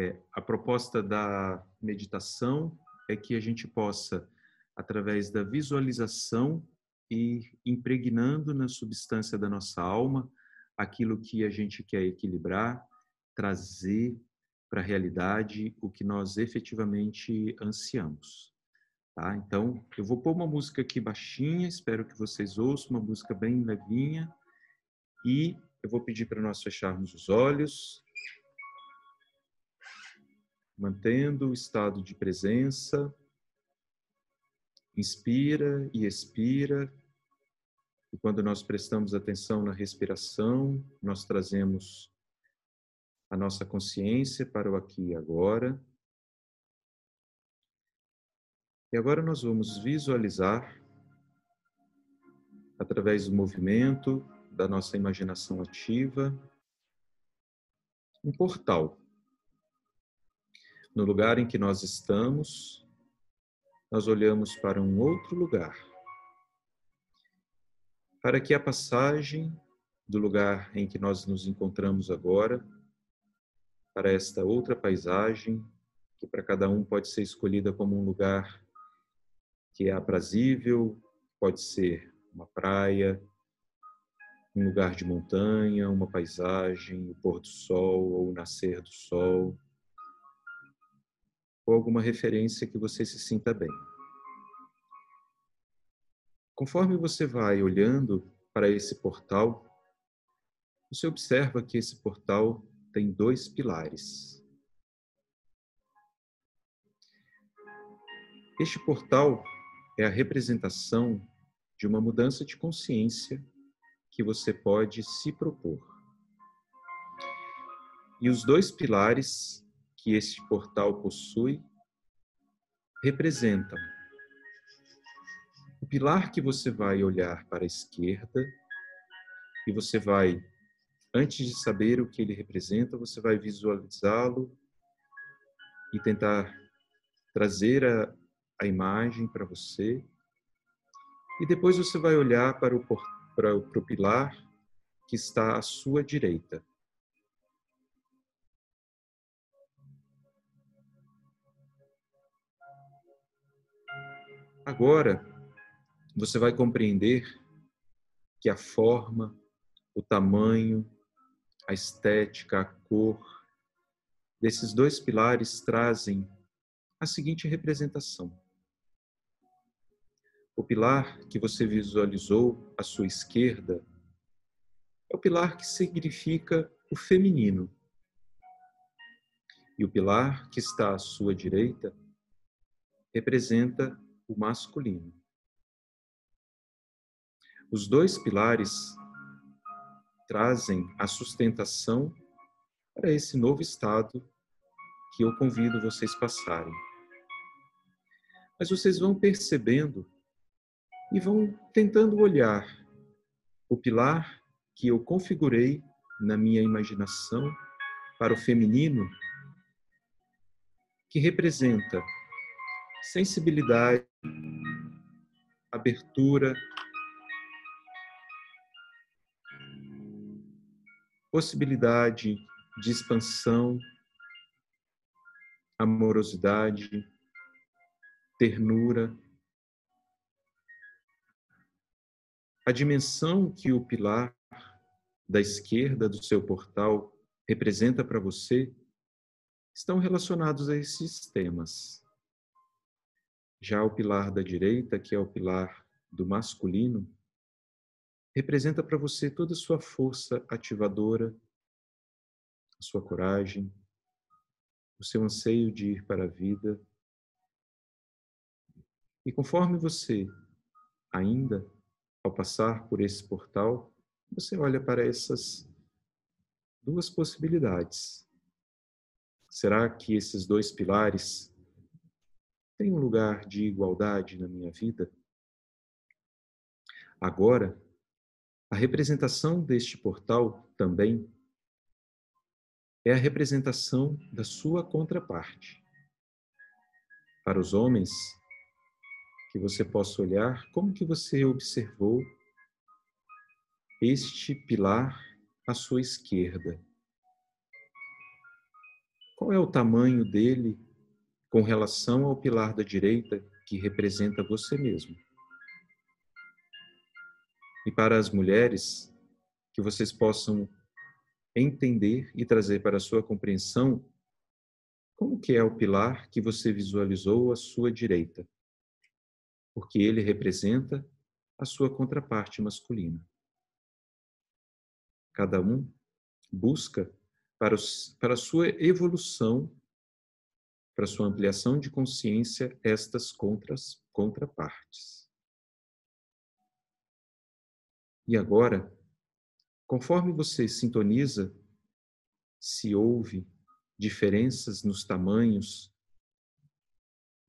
É, a proposta da meditação é que a gente possa, através da visualização, ir impregnando na substância da nossa alma aquilo que a gente quer equilibrar, trazer para a realidade o que nós efetivamente ansiamos. Tá? Então, eu vou pôr uma música aqui baixinha, espero que vocês ouçam, uma música bem levinha, e eu vou pedir para nós fecharmos os olhos, mantendo o estado de presença. Inspira e expira. E quando nós prestamos atenção na respiração, nós trazemos a nossa consciência para o aqui e agora. E agora nós vamos visualizar, através do movimento da nossa imaginação ativa, um portal. No lugar em que nós estamos, nós olhamos para um outro lugar. Para que a passagem do lugar em que nós nos encontramos agora para esta outra paisagem, que para cada um pode ser escolhida como um lugar que é aprazível, pode ser uma praia, um lugar de montanha, uma paisagem, o pôr do sol ou o nascer do sol, ou alguma referência que você se sinta bem. Conforme você vai olhando para esse portal, você observa que esse portal tem dois pilares. Este portal é a representação de uma mudança de consciência que você pode se propor. E os dois pilares que este portal possui representam o pilar que você vai olhar para a esquerda e você vai antes de saber o que ele representa, você vai visualizá-lo e tentar trazer a, a imagem para você. E depois você vai olhar para o, para, o, para o pilar que está à sua direita. Agora, você vai compreender que a forma, o tamanho, a estética, a cor desses dois pilares trazem a seguinte representação. O pilar que você visualizou à sua esquerda é o pilar que significa o feminino. E o pilar que está à sua direita representa o masculino. Os dois pilares trazem a sustentação para esse novo estado que eu convido vocês passarem. Mas vocês vão percebendo e vão tentando olhar o pilar que eu configurei na minha imaginação para o feminino, que representa sensibilidade, abertura, possibilidade de expansão, amorosidade, ternura. A dimensão que o pilar da esquerda do seu portal representa para você estão relacionados a esses temas. Já o pilar da direita, que é o pilar do masculino, representa para você toda a sua força ativadora, a sua coragem, o seu anseio de ir para a vida. E conforme você, ainda ao passar por esse portal, você olha para essas duas possibilidades. Será que esses dois pilares têm um lugar de igualdade na minha vida? Agora, a representação deste portal também é a representação da sua contraparte. Para os homens, que você possa olhar como que você observou este pilar à sua esquerda. qual é o tamanho dele com relação ao pilar da direita que representa você mesmo. E para as mulheres, que vocês possam entender e trazer para a sua compreensão como que é o pilar que você visualizou à sua direita, porque ele representa a sua contraparte masculina. Cada um busca para, para a sua evolução, para sua ampliação de consciência, estas contras, contrapartes. E agora, conforme você sintoniza, se ouve diferenças nos tamanhos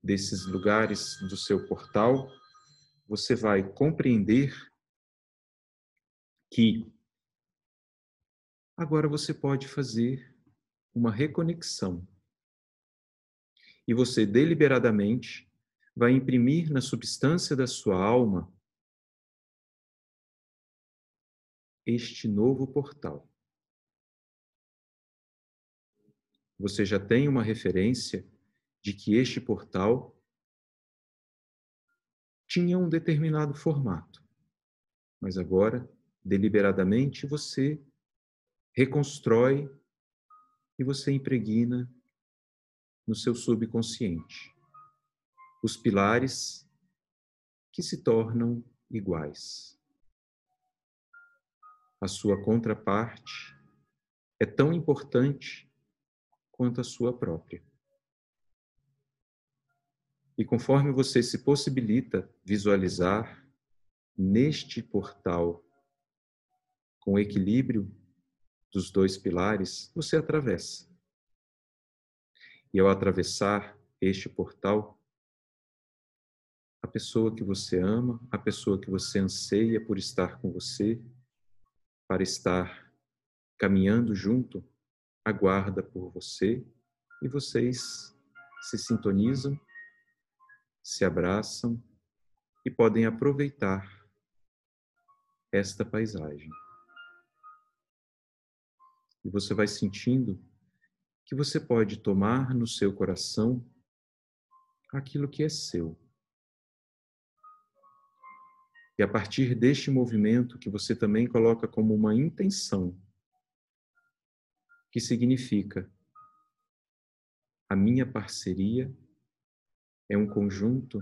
desses lugares do seu portal, você vai compreender que agora você pode fazer uma reconexão. E você deliberadamente vai imprimir na substância da sua alma este novo portal. Você já tem uma referência de que este portal tinha um determinado formato, mas agora, deliberadamente, você reconstrói e você impregna no seu subconsciente os pilares que se tornam iguais. A sua contraparte é tão importante quanto a sua própria. E conforme você se possibilita visualizar neste portal com equilíbrio dos dois pilares, você atravessa. E ao atravessar este portal, a pessoa que você ama, a pessoa que você anseia por estar com você, para estar caminhando junto, aguarda por você e vocês se sintonizam, se abraçam e podem aproveitar esta paisagem. E você vai sentindo que você pode tomar no seu coração aquilo que é seu. E a partir deste movimento que você também coloca como uma intenção, que significa a minha parceria é um conjunto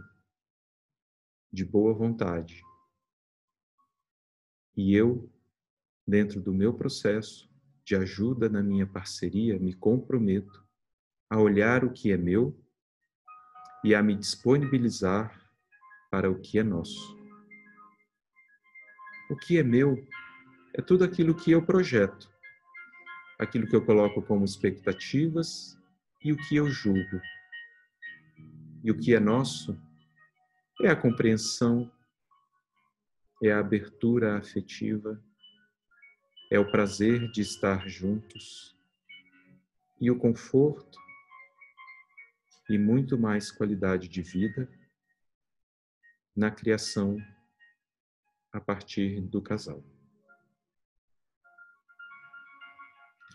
de boa vontade. E eu, dentro do meu processo, de ajuda na minha parceria, me comprometo a olhar o que é meu e a me disponibilizar para o que é nosso. O que é meu é tudo aquilo que eu projeto, aquilo que eu coloco como expectativas e o que eu julgo. E o que é nosso é a compreensão, é a abertura afetiva, é o prazer de estar juntos. E o conforto. E muito mais qualidade de vida. Na criação. A partir do casal.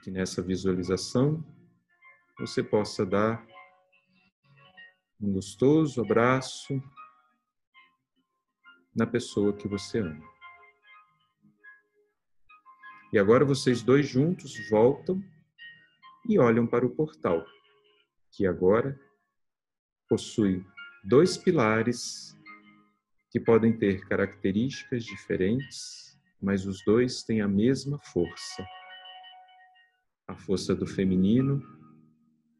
Que nessa visualização. Você possa dar. Um gostoso abraço. Na pessoa que você ama. E agora vocês dois juntos voltam e olham para o portal, que agora possui dois pilares que podem ter características diferentes, mas os dois têm a mesma força. A força do feminino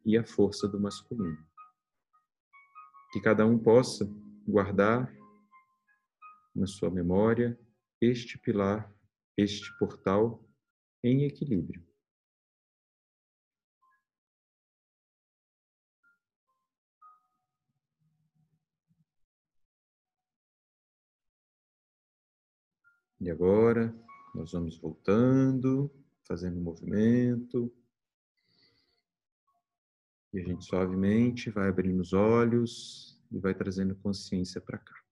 e a força do masculino. Que cada um possa guardar na sua memória este pilar, este portal em equilíbrio. E agora nós vamos voltando, fazendo movimento. E a gente suavemente vai abrindo os olhos e vai trazendo consciência para cá.